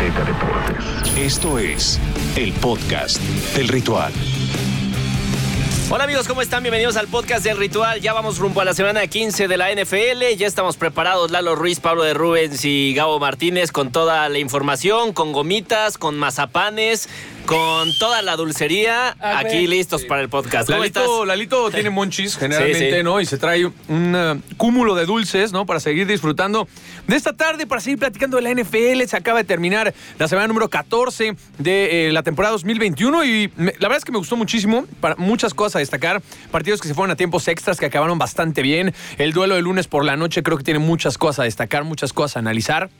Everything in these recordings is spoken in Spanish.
Azteca Deportes. Esto es el podcast del ritual. Hola amigos, ¿cómo están? Bienvenidos al podcast del Ritual. Ya vamos rumbo a la semana 15 de la NFL. Ya estamos preparados Lalo Ruiz, Pablo de Rubens y Gabo Martínez con toda la información, con gomitas, con mazapanes, con toda la dulcería. Aquí listos para el podcast. ¿Cómo Lalito, estás? Lalito tiene monchis generalmente, Sí, sí. ¿no? Y se trae un eh, cúmulo de dulces, ¿no? Para seguir disfrutando de esta tarde, para seguir platicando de la NFL. Se acaba de terminar la semana número 14 de eh, la temporada 2021 y me- la verdad es que me gustó muchísimo. Para muchas cosas a destacar. Partidos que se fueron a tiempos extras que acabaron bastante bien. El duelo de lunes por la noche creo que tiene muchas cosas a destacar, muchas cosas a analizar.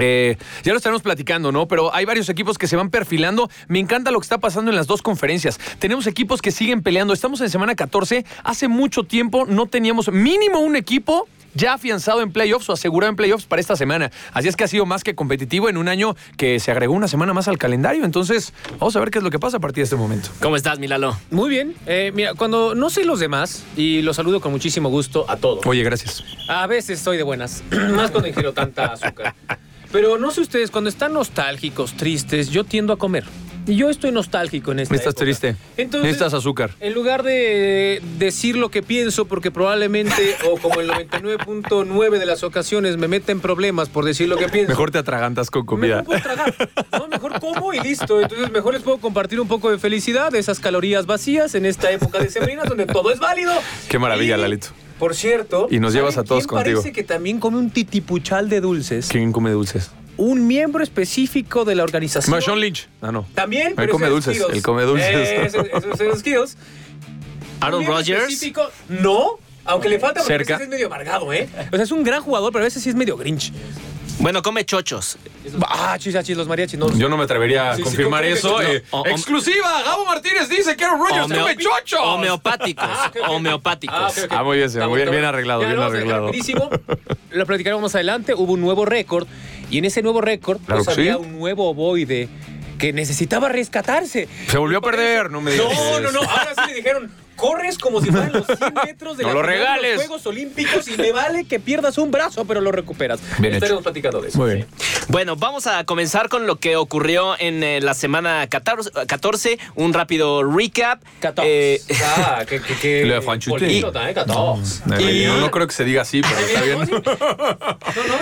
Eh, ya lo estaremos platicando, ¿no? Pero hay varios equipos que se van perfilando. Me encanta lo que está pasando en las dos conferencias. Tenemos equipos que siguen peleando. Estamos en semana 14. Hace mucho tiempo no teníamos mínimo un equipo ya afianzado en playoffs o asegurado en playoffs para esta semana. Así es que ha sido más que competitivo en un año que se agregó una semana más al calendario. Entonces, vamos a ver qué es lo que pasa a partir de este momento. ¿Cómo estás, Milalo? Muy bien. Eh, mira, cuando no sé los demás, y los saludo con muchísimo gusto a todos. Oye, gracias. A veces estoy de buenas, más cuando ingiero tanta azúcar. Pero no sé ustedes, cuando están nostálgicos, tristes, yo tiendo a comer. Y yo estoy nostálgico en esta Estás época. triste. Entonces, Necesitas azúcar. En lugar de decir lo que pienso, porque probablemente, o como el 99.9 de las ocasiones, me meta en problemas por decir lo que pienso. Mejor te atragantas con comida. Mejor puedo tragar. No, mejor como y listo. Entonces, mejor les puedo compartir un poco de felicidad, de esas calorías vacías en esta época de sembrinas donde todo es válido. Qué maravilla, Y, Lalito. Por cierto. Y nos llevas ¿saben a todos quién contigo? Parece que también come un titipuchal de dulces. ¿Quién come dulces? Un miembro específico de la organización. Ma- Sean Lynch. Ah, no. También. Él pero come ese es dulces, él come dulces. Eh, ese- ese- ese es Skittles. Aaron Un miembro Rodgers. específico, No. Aunque le falta porque Cerca. a veces es medio amargado, ¿eh? O sea, es un gran jugador, pero a veces sí es medio grinch. Bueno, come chochos. Ah, chis, ah, chis, los mariachis. No, Yo no me atrevería a Sí, sí, confirmar ¿cómo que eso. no? eh, O- o- exclusiva, Gabo Martínez dice que Aaron Rodgers Homeo- come chochos. Homeopáticos. Ah. Homeopáticos. Ah, ok, ok. Ah, muy bien, señor, muy bien, arreglado, bien Ya, vamos a dejar arreglado. rapidísimo. Lo platicaremos más adelante. Hubo un nuevo récord y en ese nuevo récord Claro pues, que sí. había un nuevo ovoide que necesitaba rescatarse. Se volvió a perder, no me digas. No, no, no. Ahora sí le dijeron, corres como si fueran los 100 metros de No la lo final de regales. los Juegos Olímpicos y me vale que pierdas un brazo, pero lo recuperas. Bien Estaremos hecho. platicando de eso. Muy bien. Bueno, vamos a comenzar con lo que ocurrió en eh, la semana 14, 14, un rápido recap. 14. Eh, ah, que, que, que Lo de ¿eh? 14. Eh, No, no creo que se diga así, pero está bien. No, no.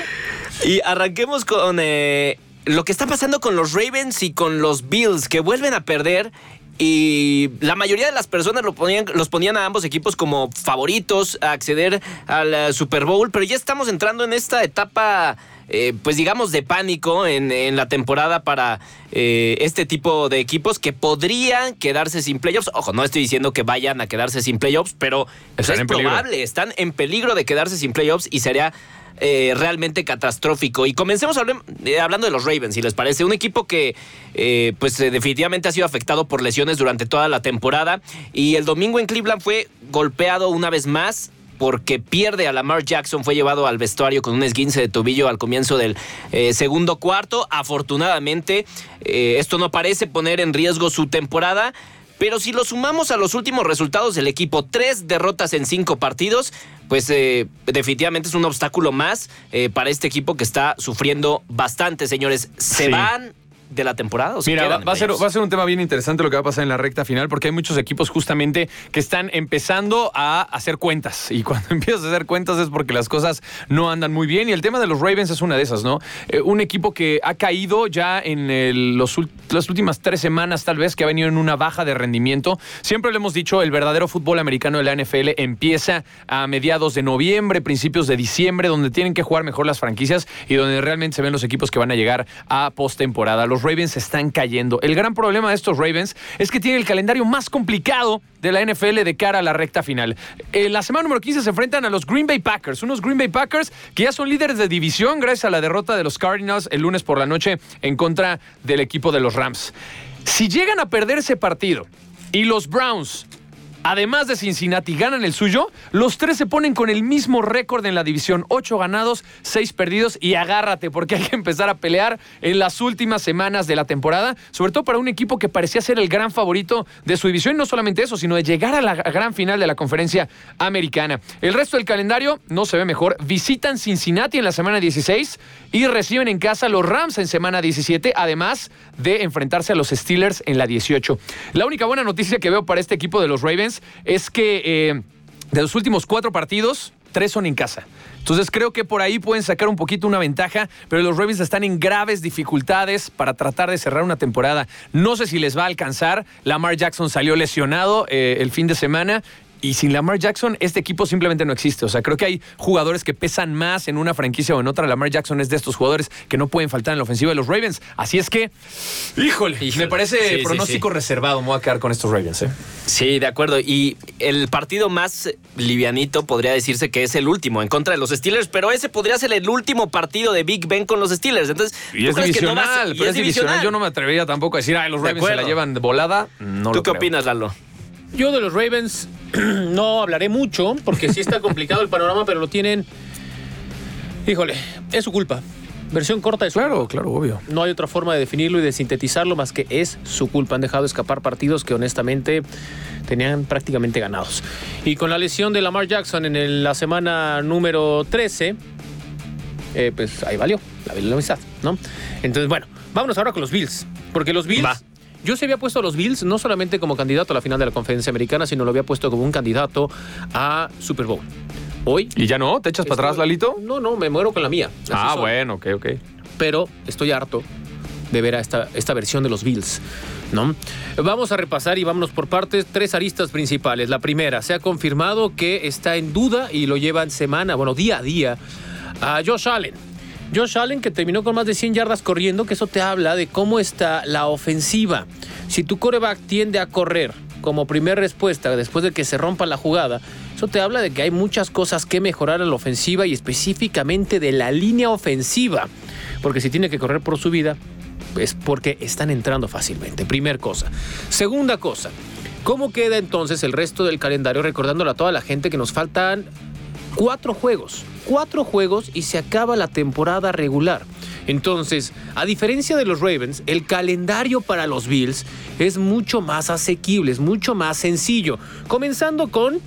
Y arranquemos con eh, lo que está pasando con los Ravens y con los Bills, que vuelven a perder. Y la mayoría de las personas lo ponían, los ponían a ambos equipos como favoritos a acceder al eh, Super Bowl, pero ya estamos entrando en esta etapa, eh, pues digamos, de pánico en, en la temporada para eh, este tipo de equipos que podrían quedarse sin playoffs. Ojo, no estoy diciendo que vayan a quedarse sin playoffs, pero Están es peligro. probable, están en peligro de quedarse sin playoffs y sería eh, realmente catastrófico. Y comencemos eh, hablando de los Ravens, si les parece. Un equipo que eh, pues definitivamente ha sido afectado por lesiones durante toda la temporada. Y el domingo en Cleveland fue golpeado una vez más porque pierde a Lamar Jackson, fue llevado al vestuario con un esguince de tobillo al comienzo del segundo cuarto. Afortunadamente, esto no parece poner en riesgo su temporada. Pero si lo sumamos a los últimos resultados del equipo, tres derrotas en cinco partidos, pues eh, definitivamente es un obstáculo más eh, para este equipo que está sufriendo bastante, señores. ¿Se Sí. van de la temporada? o se Mira, va, a ser, va a ser un tema bien interesante lo que va a pasar en la recta final, porque hay muchos equipos justamente que están empezando a hacer cuentas. Y cuando empiezas a hacer cuentas es porque las cosas no andan muy bien. Y el tema de los Ravens es una de esas, ¿no? Eh, un equipo que ha caído ya en el- los, las últimas tres semanas, tal vez, que ha venido en una baja de rendimiento. Siempre lo hemos dicho, el verdadero fútbol americano de la NFL empieza a mediados de noviembre, principios de diciembre, donde tienen que jugar mejor las franquicias y donde realmente se ven los equipos que van a llegar a postemporada. Los Ravens están cayendo. El gran problema de estos Ravens es que tienen el calendario más complicado de la NFL de cara a la recta final. En la semana número 15 se enfrentan a los Green Bay Packers, unos Green Bay Packers que ya son líderes de división gracias a la derrota de los Cardinals el lunes por la noche en contra del equipo de los Rams. Si llegan a perder ese partido y los Browns además de Cincinnati, ganan el suyo, los tres se ponen con el mismo récord en la división. Ocho ganados, seis perdidos y agárrate porque hay que empezar a pelear en las últimas semanas de la temporada, sobre todo para un equipo que parecía ser el gran favorito de su división. Y no solamente eso, sino de llegar a la gran final de la conferencia americana. El resto del calendario no se ve mejor. Visitan Cincinnati en la semana 16 y reciben en casa los Rams en semana 17, además de enfrentarse a los Steelers en la 18. La única buena noticia que veo para este equipo de los Ravens es que eh, de los últimos cuatro partidos, tres son en casa. Entonces creo que por ahí pueden sacar un poquito una ventaja, pero los Ravens están en graves dificultades para tratar de cerrar una temporada. No sé si les va a alcanzar. Lamar Jackson salió lesionado eh, el fin de semana y sin Lamar Jackson, este equipo simplemente no existe. O sea, creo que hay jugadores que pesan más en una franquicia o en otra. Lamar Jackson es de estos jugadores que no pueden faltar en la ofensiva de los Ravens. Así es que, híjole, me parece pronóstico reservado. Me voy a quedar con estos Ravens. ¿eh? Sí, de acuerdo. Y el partido más livianito podría decirse que es el último en contra de los Steelers, pero ese podría ser el último partido de Big Ben con los Steelers. Entonces, y es divisional, pero es, divisional. Yo no me atrevería tampoco a decir, ay, los Ravens se la llevan de volada. No ¿Tú qué opinas, Lalo? Yo de los Ravens no hablaré mucho, porque sí está complicado el panorama, pero lo tienen. Híjole, es su culpa. Versión corta de su Claro, culpa. claro, obvio. No hay otra forma de definirlo y de sintetizarlo más que es su culpa. Han dejado escapar partidos que honestamente tenían prácticamente ganados. Y con la lesión de Lamar Jackson en la semana número 13, eh, pues ahí valió la amistad, ¿no? Entonces, bueno, vámonos ahora con los Bills. Porque los Bills yo se había puesto a los Bills no solamente como candidato a la final de la conferencia americana, sino lo había puesto como un candidato a Super Bowl. Hoy. ¿Y ya no? ¿Te echas para atrás, Lalito? No, no, me muero con la mía. ah, bueno, ok, ok. Pero estoy harto de ver a esta, esta versión de los Bills. ¿No? Vamos a repasar y vámonos por partes. Tres aristas principales. La primera, se ha confirmado que está en duda y lo llevan semana, bueno, día a día, a Josh Allen. Josh Allen que terminó con más de 100 yardas corriendo, que eso te habla de cómo está la ofensiva. Si tu coreback tiende a correr como primera respuesta después de que se rompa la jugada, eso te habla de que hay muchas cosas que mejorar en la ofensiva y específicamente de la línea ofensiva. Porque si tiene que correr por su vida, es porque están entrando fácilmente. Primer cosa. Segunda cosa. ¿Cómo queda entonces el resto del calendario? Recordándole a toda la gente que nos faltan cuatro juegos. Cuatro juegos y se acaba la temporada regular. Entonces, a diferencia de los Ravens, el calendario para los Bills es mucho más asequible, es mucho más sencillo. Comenzando con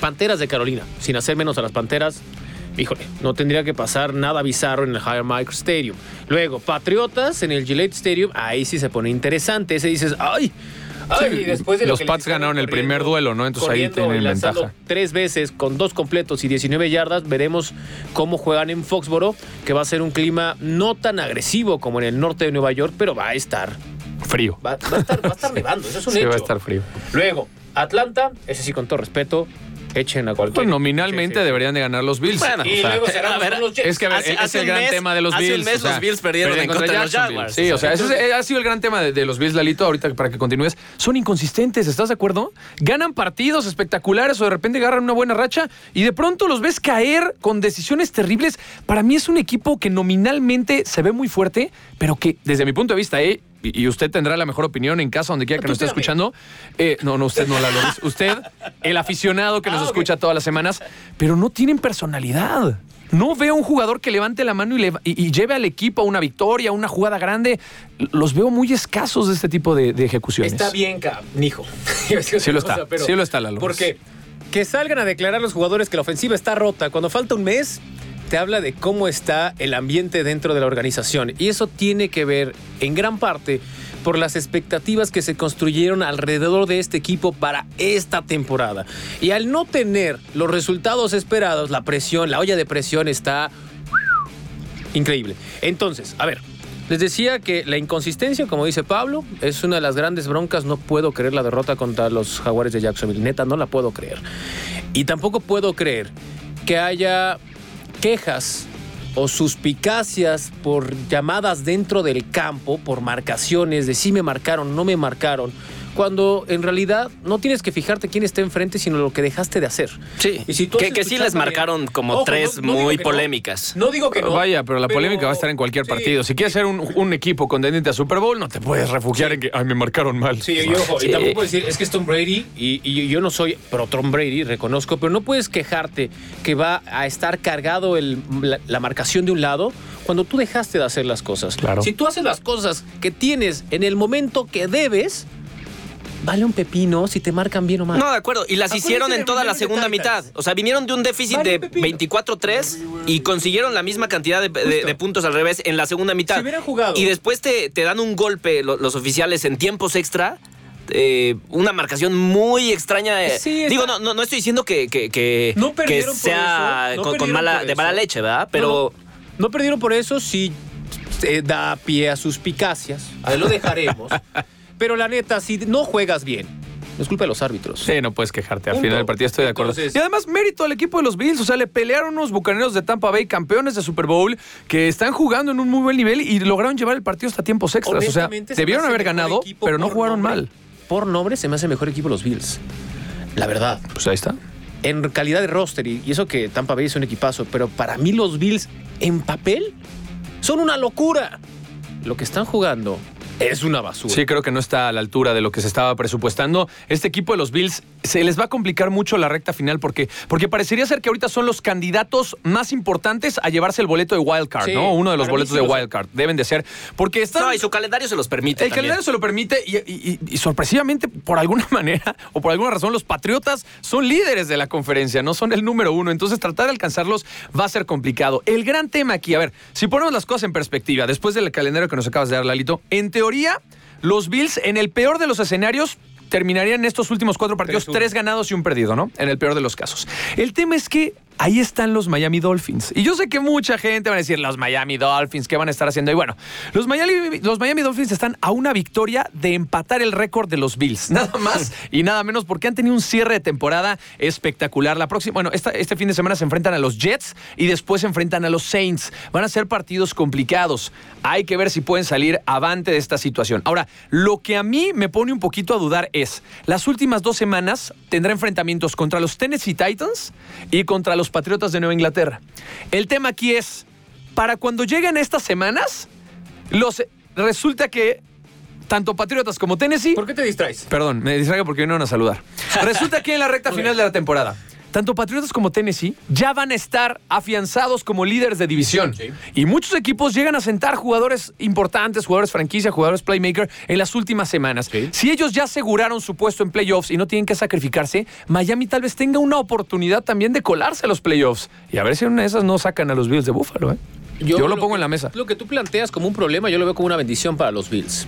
Panteras de Carolina, sin hacer menos a las Panteras. Híjole, no tendría que pasar nada bizarro en el Higher Micro Stadium. Luego, Patriotas en el Gillette Stadium, ahí sí se pone interesante. Ese dices, ¡ay! Después de los Pats ganaron el primer duelo, ¿no? Entonces ahí tienen ventaja. Tres veces con dos completos y 19 yardas. Veremos cómo juegan en Foxboro, que va a ser un clima no tan agresivo como en el norte de Nueva York, pero va a estar frío. Va, a, estar, va a estar nevando, eso es un sí, hecho. va a estar frío. Luego, Atlanta, ese sí con todo respeto, echen a cualquier. Pues nominalmente deberían de ganar los Bills. Bueno, y luego a ver, los Es que a ver, es el gran tema de los Bills. Hace un mes los Bills perdieron en contra, de los Jaguars. Sí, o sea, eso ha sido el gran tema de, los Bills, Lalito, ahorita para que continúes. Son inconsistentes, ¿estás de acuerdo? Ganan partidos espectaculares o de repente agarran una buena racha y de pronto los ves caer con decisiones terribles. Para mí es un equipo que nominalmente se ve muy fuerte, pero que desde mi punto de vista, eh, y usted tendrá la mejor opinión en casa donde quiera que nos esté escuchando. Eh, no, no, usted no la lo Usted, el aficionado que nos ah, escucha todas las semanas, pero no tienen personalidad. No veo un jugador que levante la mano y, lleve al equipo a una victoria, a una jugada grande. Los veo muy escasos de este tipo de, ejecuciones. Está bien, Nijo. sí lo está, sí lo está, Lalo. Porque que salgan a declarar los jugadores que la ofensiva está rota cuando falta un mes te habla de cómo está el ambiente dentro de la organización. Y eso tiene que ver en gran parte por las expectativas que se construyeron alrededor de este equipo para esta temporada. Y al no tener los resultados esperados, la presión, la olla de presión está increíble. Entonces, a ver, les decía que la inconsistencia, como dice Pablo, es una de las grandes broncas. No puedo creer la derrota contra los Jaguares de Jacksonville. Neta, no la puedo creer. Y tampoco puedo creer que haya quejas o suspicacias por llamadas dentro del campo, por marcaciones de si me marcaron, no me marcaron, cuando en realidad no tienes que fijarte quién está enfrente, sino lo que dejaste de hacer. Sí, Y si tú que, sí les marcaron como Ojo, tres no- no digo muy no. polémicas. No digo que no. Vaya, pero la polémica va a estar en cualquier Sí. partido. Si quieres ser un, un equipo contendiente a Super Bowl, no te puedes refugiar en que, ay, me marcaron mal. Sí, y ojo, Sí. y tampoco puedes decir, es que es Tom Brady, y, y yo no soy pro Tom Brady, reconozco, pero no puedes quejarte que va a estar cargado el- la, la marcación de un lado cuando tú dejaste de hacer las cosas. Claro. Si tú haces las cosas que tienes en el momento que debes, vale un pepino si te marcan bien o mal. No, de acuerdo. Y las hicieron en toda la segunda mitad. O sea, vinieron de un déficit Vale, de pepino. 24-3 y consiguieron la misma cantidad de, de- Justo. de puntos al revés en la segunda mitad. Si hubieran jugado. Y después te, te dan un golpe lo- los oficiales en tiempos extra. eh, una marcación muy extraña. eh. Sí, está- Digo, no, no, no estoy diciendo que, que, que- No que perdieron por sea eso, no con, mala, de mala leche, ¿verdad? Pero No, no, no perdieron por eso, sí eh, da pie a suspicacias. Ahí lo dejaremos. Pero la neta, si no juegas bien, no es culpa de los árbitros. Sí, no puedes quejarte. Al Punto. final del partido estoy de acuerdo. Entonces- y además, mérito al equipo de los Bills. O sea, le pelearon unos bucaneros de Tampa Bay, campeones de Super Bowl, que están jugando en un muy buen nivel y lograron llevar el partido hasta tiempos extras. O sea, se debieron haber ganado, pero no jugaron nombre. mal. Por nombre se me hace mejor equipo los Bills. La verdad. Pues ahí está. En calidad de roster, y eso que Tampa Bay es un equipazo, pero para mí los Bills en papel son una locura. Lo que están jugando es una basura. Sí, creo que no está a la altura de lo que se estaba presupuestando. Este equipo de los Bills se les va a complicar mucho la recta final porque, porque parecería ser que ahorita son los candidatos más importantes a llevarse el boleto de Wild Card, Sí, ¿no? Uno de los boletos de lo son. Wild Card. Deben de ser. Porque están. no, y su calendario se los permite. El también. calendario se lo permite y, y- y- y sorpresivamente, por alguna manera o por alguna razón, los Patriotas son líderes de la conferencia, no son el número uno. Entonces, tratar de alcanzarlos va a ser complicado. El gran tema aquí, a ver, si ponemos las cosas en perspectiva, después del calendario que nos acabas de dar, Lalito, en teoría, los Bills, en el peor de los escenarios, terminarían en estos últimos cuatro partidos 3-1. tres ganados y un perdido, ¿no? En el peor de los casos. El tema es que ahí están los Miami Dolphins. Y yo sé que mucha gente va a decir, los Miami Dolphins, ¿qué van a estar haciendo? Y bueno, los Miami, los Miami Dolphins están a una victoria de empatar el récord de los Bills. Nada más y nada menos porque han tenido un cierre de temporada espectacular. La próxima, bueno, este fin de semana se enfrentan a los Jets y después se enfrentan a los Saints. Van a ser partidos complicados. Hay que ver si pueden salir avante de esta situación. Ahora, lo que a mí me pone un poquito a dudar es, las últimas dos semanas tendrá enfrentamientos contra los Tennessee Titans y contra los Patriotas de Nueva Inglaterra. El tema aquí es, para cuando lleguen estas semanas, los, resulta que tanto Patriotas como Tennessee ¿Por qué te distraes? Perdón, me distraigo porque vinieron a saludar. Resulta que en la recta final de la temporada, tanto Patriotas como Tennessee ya van a estar afianzados como líderes de división. Sí. Y muchos equipos llegan a sentar jugadores importantes, jugadores franquicia, jugadores playmaker en las últimas semanas. Sí. Si ellos ya aseguraron su puesto en playoffs y no tienen que sacrificarse, Miami tal vez tenga una oportunidad también de colarse a los playoffs. Y a ver si en una de esas no sacan a los Bills de Búfalo. ¿eh? Yo, lo pongo que- en la mesa. Lo que tú planteas como un problema, yo lo veo como una bendición para los Bills.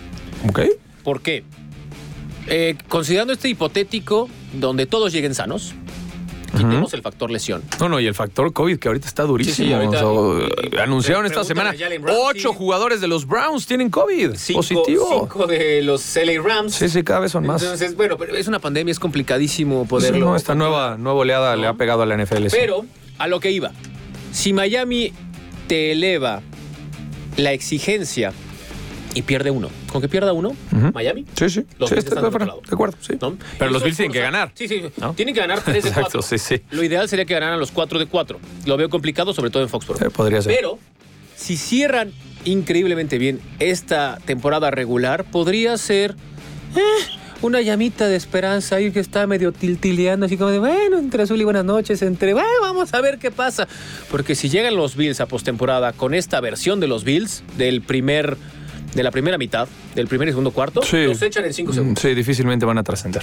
¿Ok? ¿Por qué? Eh, considerando este hipotético donde todos lleguen sanos, quitemos el factor lesión. No, no, y el factor COVID que ahorita está durísimo. Sí, sí, ahorita- O sea, y- y- anunciaron esta semana Ramsey. ocho jugadores de los Browns tienen COVID positivo. cinco de los LA Rams. Sí, sí, cada vez son más. Entonces, bueno, pero es una pandemia, es complicadísimo Sí, poderlo. no, esta nueva, nueva oleada le ha pegado a la NFL. Pero, a lo que iba. Si Miami te eleva la exigencia y pierde uno, ¿con que pierda uno? Miami. Sí, sí. Los sí, Bills están de otro acuerdo. lado. De acuerdo, sí. ¿no? Pero los Bills tienen que ganar. Sí, sí. ¿no? Tienen que ganar 3 de 4. Exacto, sí, sí. Lo ideal sería que ganaran los 4 de 4. Lo veo complicado, sobre todo en Foxborough. Sí, podría ser. Pero, si cierran increíblemente bien esta temporada regular, podría ser eh, una llamita de esperanza ahí que está medio tiltileando, así como de, bueno, entre azul y buenas noches, entre, bueno, vamos a ver qué pasa. Porque si llegan los Bills a postemporada con esta versión de los Bills, del primer, de la primera mitad, del primer y segundo cuarto, Sí. los echan en 5 Mm, segundos. Sí, difícilmente van a trascender.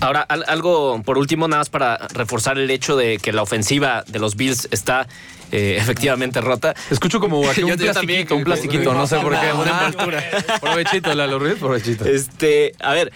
Ahora, al- algo por último, nada más para reforzar el hecho de que la ofensiva de los Bills está eh, efectivamente rota. Escucho como aquí un yo plastiquito, también, un plastiquito, no sé por qué. Una Ah, envoltura. Provechito, Lalo Ruiz, provechito. Este, a ver,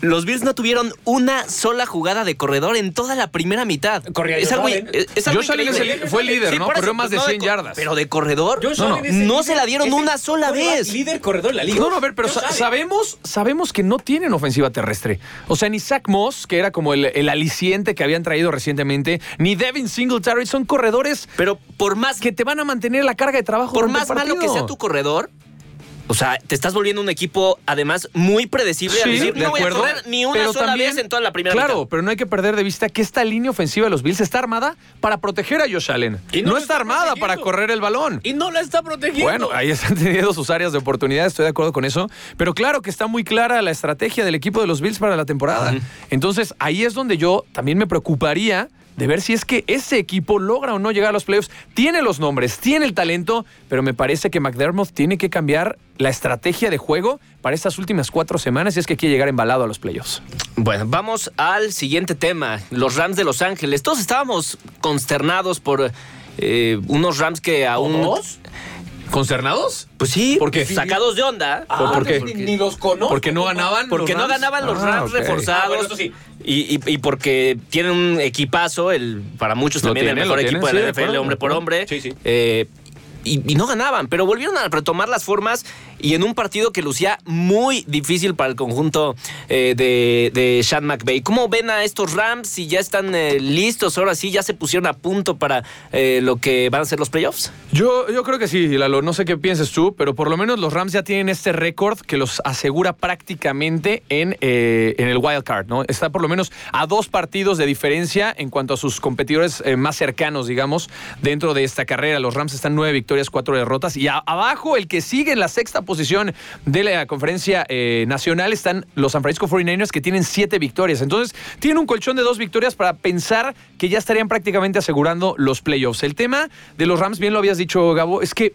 los Bills no tuvieron una sola jugada de corredor en toda la primera mitad. Corría es Josh algo, Allen. es, es algo Josh Allen es el- increíble. fue el líder, ¿no? Corrió más de no 100 co- yardas. Pero de corredor, Josh no, se la dieron el una sola vez. Líder corredor de la liga. No, no, a ver, pero sa- sabemos, sabemos que no tienen ofensiva terrestre. O sea, ni Zach Moss, que era como el, el aliciente que habían traído recientemente, ni Devin Singletary son corredores Pero por más que te van a mantener la carga de trabajo. por más malo que sea tu corredor, O sea, te estás volviendo un equipo, además, muy predecible. al Sí, decir, de no voy a correr ni una sola también- vez en toda la primera Claro, mitad. pero no hay que perder de vista que esta línea ofensiva de los Bills está armada para proteger a Josh Allen. Y no está está armada para correr el balón. Y no la está protegiendo. Bueno, ahí están teniendo sus áreas de oportunidad, estoy de acuerdo con eso. Pero claro que está muy clara la estrategia del equipo de los Bills para la temporada. Entonces, ahí es donde yo también me preocuparía de ver si es que ese equipo logra o no llegar a los playoffs. Tiene los nombres, tiene el talento, pero me parece que McDermott tiene que cambiar la estrategia de juego para estas últimas cuatro semanas si es que quiere llegar embalado a los playoffs. Bueno, vamos al siguiente tema. Los Rams de Los Ángeles. Todos estábamos consternados por eh, unos Rams que aún... ¿Todos? ¿Concernados? Pues sí, ¿Por qué? sacados de onda. Ah, ¿Por qué? Ni, ni los conozco. Porque no ganaban. Porque los no Rams? ganaban los Ah, Rams reforzados. Ah, bueno, eso sí. y, y- y porque tienen un equipazo, el, para muchos también el mejor equipo de la NFL, hombre por hombre. Sí, sí. Eh, y, y no ganaban, pero volvieron a retomar las formas y en un partido que lucía muy difícil para el conjunto eh, de, de Sean McVay. ¿Cómo ven a estos Rams? Si ya están eh, listos, ahora sí, ya se pusieron a punto para eh, lo que van a ser los playoffs. Yo, yo creo que sí, Lalo. No sé qué pienses tú, pero por lo menos los Rams ya tienen este récord que los asegura prácticamente en, en el wild card, ¿no? Está por lo menos a dos partidos de diferencia en cuanto a sus competidores más cercanos, digamos, dentro de esta carrera. Los Rams están nueve victorias, cuatro derrotas. Y abajo, el que sigue en la sexta posición de la conferencia eh, nacional están los San Francisco 49ers que tienen siete victorias. Entonces, tienen un colchón de dos victorias para pensar que ya estarían prácticamente asegurando los playoffs. El tema de los Rams, bien lo habías dicho, Gabo, es que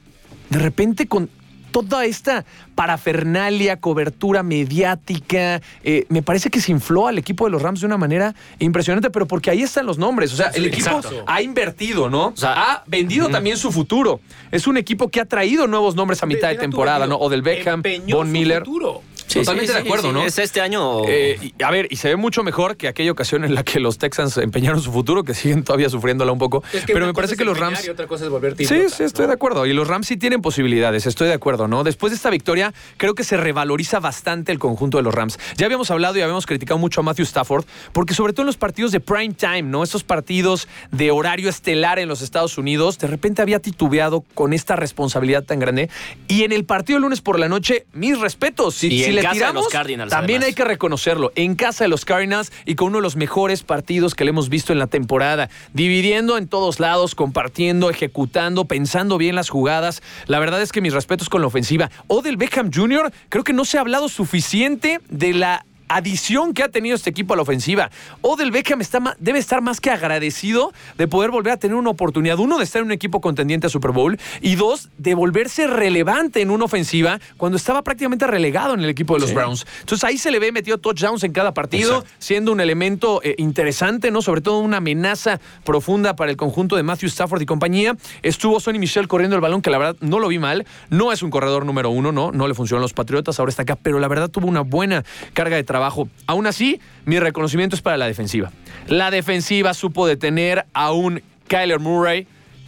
de repente con toda esta parafernalia, cobertura mediática, eh, me parece que se infló al equipo de los Rams de una manera impresionante, pero porque ahí están los nombres. O sea, el equipo exacto. ha invertido, ¿no? sea, ha vendido también su futuro. Es un equipo que ha traído nuevos nombres a mitad de, temporada, ¿no? Empeñó Odell Beckham, Von Miller. futuro. Totalmente de acuerdo, ¿no? Es este año. Eh, y, a ver, y se ve mucho mejor que aquella ocasión en la que los Texans empeñaron su futuro, que siguen todavía sufriéndola un poco. Es pero me parece que los Rams. Y otra cosa es volverte Sí, idiota, sí, estoy ¿no? de acuerdo. Y los Rams sí tienen posibilidades, estoy de acuerdo, ¿no? Después de esta victoria, creo que se revaloriza bastante el conjunto de los Rams. Ya habíamos hablado y habíamos criticado mucho a Matthew Stafford, porque sobre todo en los partidos de prime time, ¿no? Estos partidos de horario estelar en los Estados Unidos, de repente había titubeado con esta responsabilidad tan grande. Y en el partido el lunes por la noche, mis respetos. Si en le casa de los Cardinals, también además. hay que reconocerlo. En casa de los Cardinals y con uno de los mejores partidos que le hemos visto en la temporada. Dividiendo en todos lados, compartiendo, ejecutando, pensando bien las jugadas. La verdad es que mis respetos con la ofensiva. Odell Beckham Jr., creo que no se ha hablado suficiente de la adición que ha tenido este equipo a la ofensiva. Odell Beckham está debe estar más que agradecido de poder volver a tener una oportunidad, uno, de estar en un equipo contendiente a Super Bowl y dos, de volverse relevante en una ofensiva cuando estaba prácticamente relegado en el equipo de los Browns. Entonces ahí se le ve metido touchdowns en cada partido, siendo un elemento eh, interesante, ¿no? Sobre todo una amenaza profunda para el conjunto de Matthew Stafford y compañía. Estuvo Sonny Michel corriendo el balón, que la verdad no lo vi mal. No es un corredor número uno, ¿no? No le funcionan los Patriotas, ahora está acá, pero la verdad tuvo una buena carga de trabajo. Aún así, mi reconocimiento es para la defensiva. La defensiva supo detener a un Kyler Murray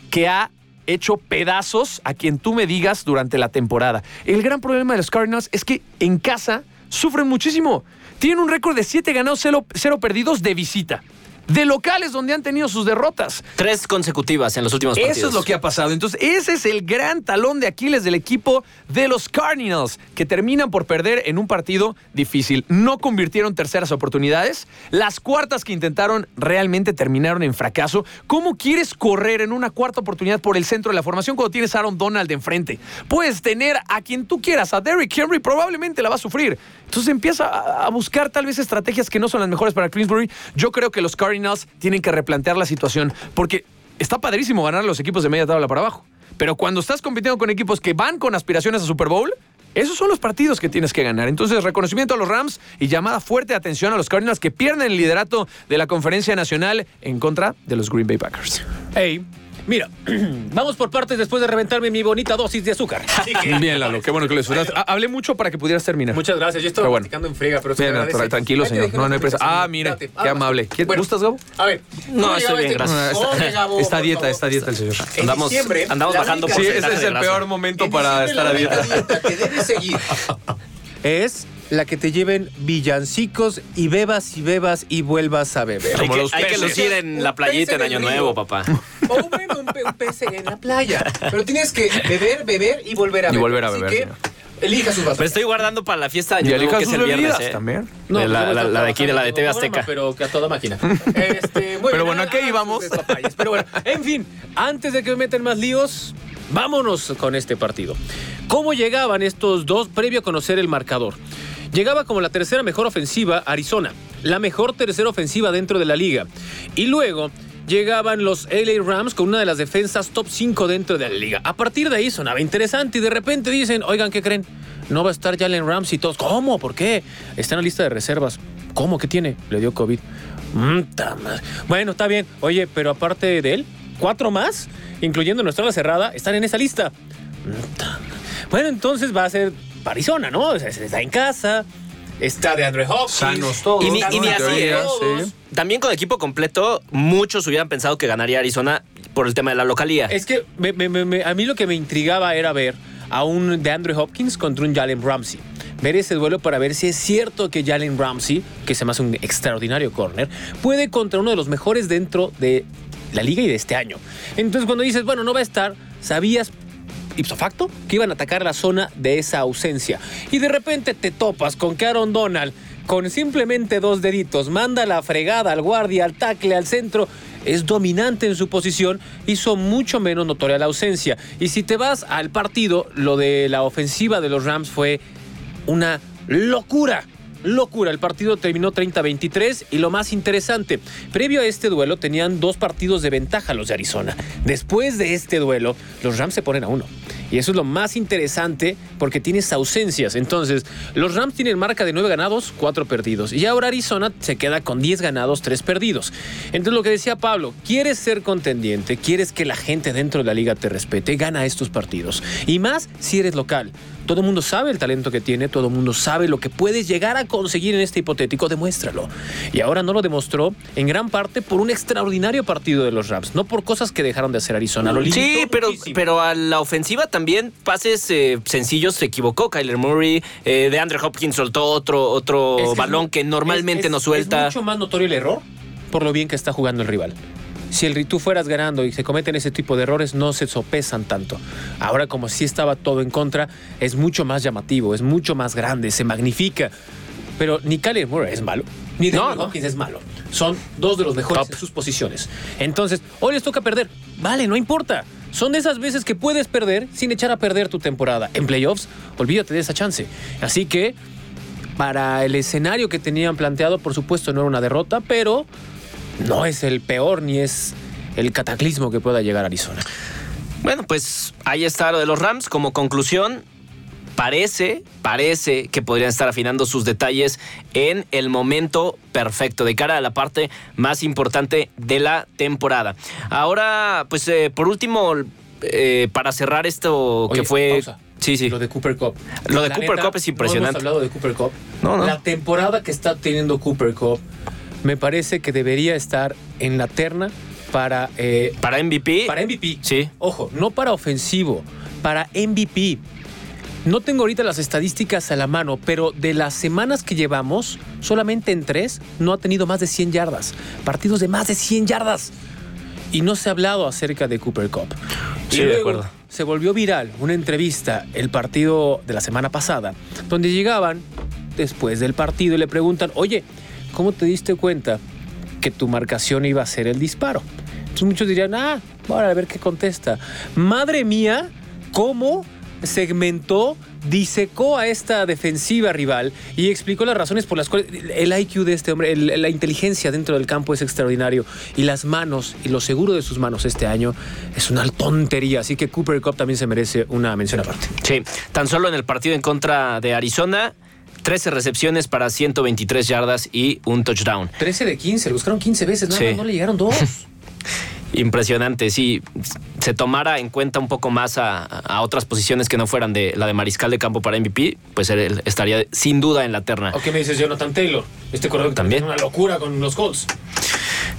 que ha hecho pedazos a quien tú me digas durante la temporada. El gran problema de los Cardinals es que en casa sufren muchísimo. Tienen un récord de 7 ganados, 0 perdidos de visita. De locales donde han tenido sus derrotas. Tres consecutivas en los últimos partidos. Eso es lo que ha pasado. Entonces, ese es el gran talón de Aquiles del equipo de los Cardinals, que terminan por perder en un partido difícil. No convirtieron terceras oportunidades. Las cuartas que intentaron realmente terminaron en fracaso. ¿Cómo quieres correr en una cuarta oportunidad por el centro de la formación cuando tienes a Aaron Donald enfrente? Puedes tener a quien tú quieras, a Derrick Henry, probablemente la va a sufrir. Entonces empieza a buscar tal vez estrategias que no son las mejores para Kingsbury. Yo creo que los Cardinals tienen que replantear la situación porque está padrísimo ganar los equipos de media tabla para abajo. Pero cuando estás compitiendo con equipos que van con aspiraciones a Super Bowl, esos son los partidos que tienes que ganar. Entonces, reconocimiento a los Rams y llamada fuerte de atención a los Cardinals que pierden el liderato de la conferencia nacional en contra de los Green Bay Packers. Ey, mira, vamos por partes después de reventarme mi bonita dosis de azúcar. Que- Bien, Lalo, qué bueno que lo disfrutaste. Ha- Hablé mucho para que pudieras terminar. Muchas gracias. Yo estaba Pero bueno. platicando en friega, pero se Bien, me agradece. tra- tranquilo, te señor. No, una no hay presa. explicación. Ah, mire, Date, qué vámonos. amable. ¿Qué- Bueno, ¿Gustas, Gabo? A ver. No, ¿cómo estoy bien, este- gracias. Oye, Gabo, Está por dieta, está dieta el señor. En Andamos- diciembre, andamos la bajando única Sí, porcentaje ese es de el grasa. peor momento En para estar a la dieta. única dieta que debes seguir es la que te lleven villancicos y bebas y bebas y vuelvas a beber. Hay Como que, los hay que peces. lucir en Un la playita en en Año Nuevo, papá. O bueno, un, pe- un pez en la playa. Pero tienes que beber, beber y volver a Y beber. volver a Así beber, que, señor. elija sus vasos. Me estoy guardando para la fiesta de Y Año Nuevo, elija que es sus el viernes. ¿eh? también. No, De la, la- de aquí, de la de TV Azteca. Pero que a toda máquina. Este, muy Pero bien, bueno, ¿a qué ah, íbamos? Pero bueno, en fin, antes de que me metan más líos, vámonos con este partido. ¿Cómo llegaban estos dos previo a conocer el marcador? Llegaba como la tercera mejor ofensiva Arizona, la mejor tercera ofensiva dentro de la liga. Y luego llegaban los LA Rams con una de las defensas top 5 dentro de la liga. A partir de ahí sonaba interesante y de repente dicen, oigan, ¿qué creen? No va a estar Jalen Ramsey y todos. ¿Cómo? ¿Por qué? Está en la lista de reservas. ¿Cómo? ¿Qué tiene? Le dio COVID. Mm. Bueno, está bien. Oye, pero aparte de él, cuatro más, incluyendo nuestra ala cerrada, están en esa lista. Mm. Bueno, entonces va a ser Arizona, ¿no? O sea, está en casa. Está de Andre Hopkins. Sanos todos. Y ni, y así, sí. También con equipo completo, muchos hubieran pensado que ganaría Arizona por el tema de la localía. Es que a mí lo que me intrigaba era ver a un de Andre Hopkins contra un Jalen Ramsey. Ver ese duelo para ver si es cierto que Jalen Ramsey, que se me hace un extraordinario corner, puede contra uno de los mejores dentro de la liga y de este año. Entonces cuando dices, bueno, no va a estar, sabías ipso facto que iban a atacar la zona de esa ausencia. Y de repente te topas con que Aaron Donald, con simplemente dos deditos, manda la fregada al guardia, al tackle, al centro. Es dominante en su posición, hizo mucho menos notoria la ausencia. Y si te vas al partido, lo de la ofensiva de los Rams fue una locura. Locura, el partido terminó 30-23 y lo más interesante, previo a este duelo tenían dos partidos de ventaja los de Arizona. Después de este duelo, los Rams se ponen a uno. Y eso es lo más interesante porque tienes ausencias. Entonces, los Rams tienen marca de 9 ganados, 4 perdidos. Y ahora Arizona se queda con 10 ganados, 3 perdidos. Entonces, lo que decía Pablo, quieres ser contendiente, quieres que la gente dentro de la liga te respete, gana estos partidos. Y más si eres local. Todo el mundo sabe el talento que tiene, todo el mundo sabe lo que puedes llegar a conseguir en este hipotético, demuéstralo. Y ahora no lo demostró en gran parte por un extraordinario partido de los Rams, no por cosas que dejaron de hacer Arizona. Lo Sí, pero, muchísimo. pero a la ofensiva también pases eh, sencillos se equivocó Kyler Murray. Eh, de Andre Hopkins soltó otro, otro Es que es balón que normalmente es- no suelta. Es mucho más notorio el error por lo bien que está jugando el rival. Si el tú fueras ganando y se cometen ese tipo de errores, no se sopesan tanto. Ahora, como si estaba todo en contra, es mucho más llamativo, es mucho más grande, se magnifica. Pero ni Kyler Murray es malo, ni No. Hopkins es malo. Son dos de los mejores Top. en sus posiciones. Entonces, hoy les toca perder. Vale, no importa. Son de esas veces que puedes perder sin echar a perder tu temporada. En playoffs, olvídate de esa chance. Así que para el escenario que tenían planteado, por supuesto, no era una derrota, pero no es el peor ni es el cataclismo que pueda llegar a Arizona. Bueno, pues ahí está lo de los Rams. Como conclusión, parece, parece que podrían estar afinando sus detalles en el momento perfecto, de cara a la parte más importante de la temporada. Ahora, pues eh, por último, eh, para cerrar esto que fue... pausa. Sí, sí. Lo de Cooper Cup. Lo de La Cooper Cup es impresionante. No hemos hablado de Cooper Cup. No, no. La temporada que está teniendo Cooper Cup me parece que debería estar en la terna para, eh, Para MVP. para MVP. Sí. Ojo, no para ofensivo, para MVP. No tengo ahorita las estadísticas a la mano, pero de las semanas que llevamos, solamente en tres no ha tenido más de 100 yardas. Partidos de más de 100 yardas. Y no se ha hablado acerca de Cooper Cup. Sí, de acuerdo. se volvió viral una entrevista, el partido de la semana pasada, donde llegaban después del partido y le preguntan, oye, ¿cómo te diste cuenta que tu marcación iba a ser el disparo? Entonces muchos dirían, ah, ahora a ver qué contesta. Madre mía, ¿cómo segmentó, disecó a esta defensiva rival y explicó las razones por las cuales el IQ de este hombre, el- la inteligencia dentro del campo es extraordinario y las manos y lo seguro de sus manos este año es una tontería. Así que Cooper Cup también se merece una mención aparte. Sí, tan solo en el partido en contra de Arizona, 13 recepciones para 123 yardas y un touchdown. 13 de 15, le buscaron 15 veces, nada Sí. más no le llegaron dos. Impresionante, sí. Se tomara en cuenta un poco más a, a otras posiciones que no fueran de la de mariscal de campo para MVP, pues él estaría sin duda en la terna. ¿O qué me dices Jonathan Taylor? Este corredor También. también una locura con los Colts.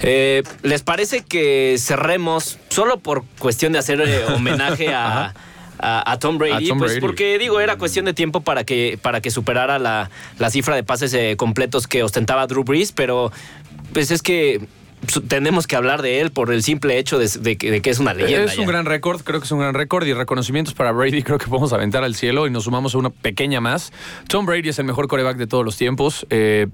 Eh, ¿Les parece que cerremos solo por cuestión de hacer eh, homenaje a, a- a Tom Brady? A Tom pues Brady. porque digo, era cuestión de tiempo para que, para que superara la, la cifra de pases eh, completos que ostentaba Drew Brees, pero pues es que tenemos que hablar de él por el simple hecho de, de que, de que es una leyenda. Es un ya. gran récord, creo que es un gran récord y reconocimientos para Brady, creo que podemos aventar al cielo y nos sumamos a una pequeña más. Tom Brady es el mejor coreback de todos los tiempos. Eh,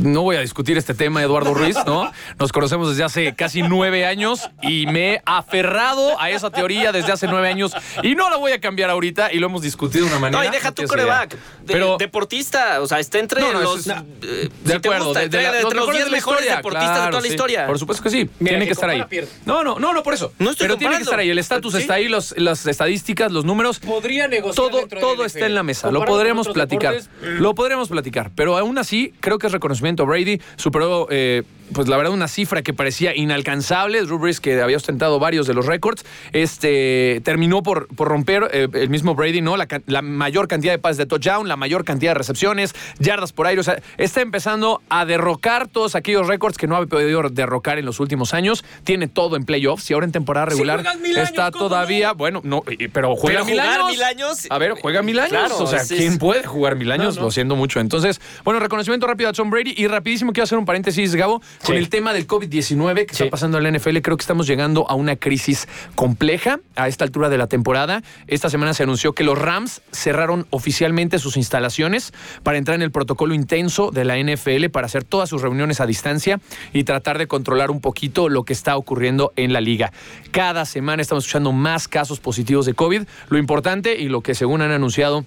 no voy a discutir este tema, Eduardo Ruiz, ¿no? Nos conocemos desde hace casi nueve años y me he aferrado a esa teoría desde hace nueve años y no la voy a cambiar ahorita y lo hemos discutido de una manera. No, y deja tu coreback. De- Pero deportista, o sea, está entre No, no, los. es- eh, de si acuerdo, gusta, de, de entre- la- los entre los mejores 10 de la mejores deportistas claro, toda la sí. historia. Por supuesto que sí. Mira, tiene que que estar ahí. pierde. No, no, no, no, por eso. No estoy Pero tiene que estar ahí. El estatus Sí. está ahí, los, las estadísticas, los números. Podría negociar Todo, todo está en la mesa. Lo podremos platicar. deportes, Lo podremos platicar. Pero aún así, creo que es reconocimiento. Brady superó, eh, pues la verdad, una cifra que parecía inalcanzable. Drew Brees, que había ostentado varios de los récords, este, terminó por, por romper eh, el mismo Brady, ¿no? La, ca- la mayor cantidad de pases de touchdown, la mayor cantidad de recepciones, yardas por aire. O sea, está empezando a derrocar todos aquellos récords que no ha podido derrocar en los últimos años. Tiene todo en playoffs y ahora en temporada regular mil años, está ¿cómo todavía, bueno, no, pero juega Pero mil jugar años. mil años- A ver, juega mil años. Claro, o sea, ¿quién es- puede jugar mil años? No, no. Lo siento mucho. Entonces, bueno, reconocimiento rápido a Tom Brady y rapidísimo quiero hacer un paréntesis, Gabo, con el tema del COVID-19 que Sí. está pasando en la NFL. Creo que estamos llegando a una crisis compleja a esta altura de la temporada. Esta semana se anunció que los Rams cerraron oficialmente sus instalaciones para entrar en el protocolo intenso de la NFL para hacer todas sus reuniones a distancia y tratar de controlar un poquito lo que está ocurriendo en la liga. Cada semana estamos escuchando más casos positivos de COVID. Lo importante y lo que según han anunciado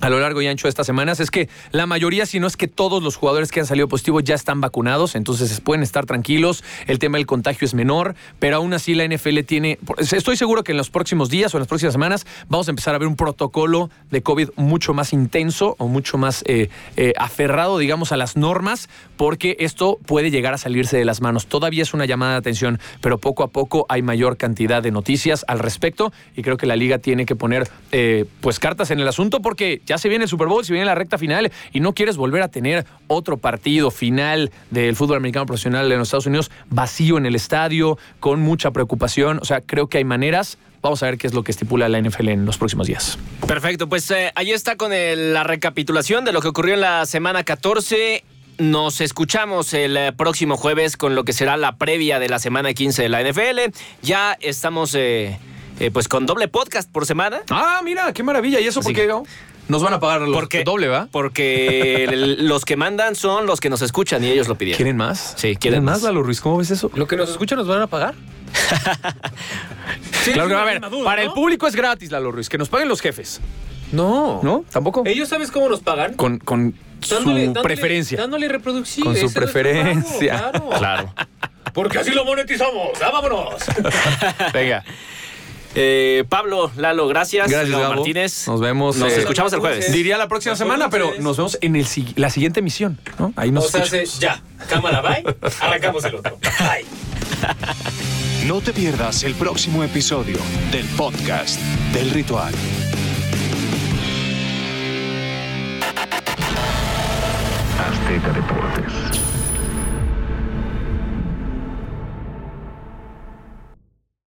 a lo largo y ancho de estas semanas es que la mayoría, si no es que todos los jugadores que han salido positivos ya están vacunados, entonces pueden estar tranquilos, el tema del contagio es menor, pero aún así la NFL tiene, estoy seguro que en los próximos días o en las próximas semanas vamos a empezar a ver un protocolo de COVID mucho más intenso o mucho más eh, eh, aferrado, digamos, a las normas, porque esto puede llegar a salirse de las manos. Todavía es una llamada de atención, pero poco a poco hay mayor cantidad de noticias al respecto y creo que la liga tiene que poner eh, pues cartas en el asunto porque ya se viene el Super Bowl, se viene la recta final y no quieres volver a tener otro partido final del fútbol americano profesional en los Estados Unidos vacío en el estadio, con mucha preocupación. O sea, creo que hay maneras. Vamos a ver qué es lo que estipula la NFL en los próximos días. Perfecto, pues eh, ahí está con el- la recapitulación de lo que ocurrió en la semana 14. Nos escuchamos el eh, próximo jueves con lo que será la previa de la semana 15 de la NFL. Ya estamos eh, eh, pues con doble podcast por semana. Ah, mira, qué maravilla. ¿Y eso por Así qué, Gabo? Nos van a pagar los Porque- doble, ¿va? Porque el- los que mandan son los que nos escuchan y ellos lo pidieron. ¿Quieren más? Sí, quieren más. Lalo Ruiz? ¿Cómo ves eso? ¿Lo que nos escuchan nos van a pagar? Claro que, es a ver, para ¿no? el público es gratis, Lalo Ruiz. Que nos paguen los jefes. No. ¿No? ¿Tampoco? ¿Ellos sabes cómo nos pagan? Con, con su preferencia. Dándole reproducción. Con su preferencia. pago, claro. Claro. Porque así lo monetizamos. ¡Ah, vámonos! Venga. Eh, Pablo, Lalo, gracias. Gracias, Lalo Martínez. Nos vemos. Nos eh, escuchamos el jueves. Diría la próxima semana, pero nos vemos en la siguiente emisión. Ahí nos o ya. Cámara, bye. Arrancamos el otro. Bye. No te pierdas el próximo episodio del podcast del ritual. Azteca de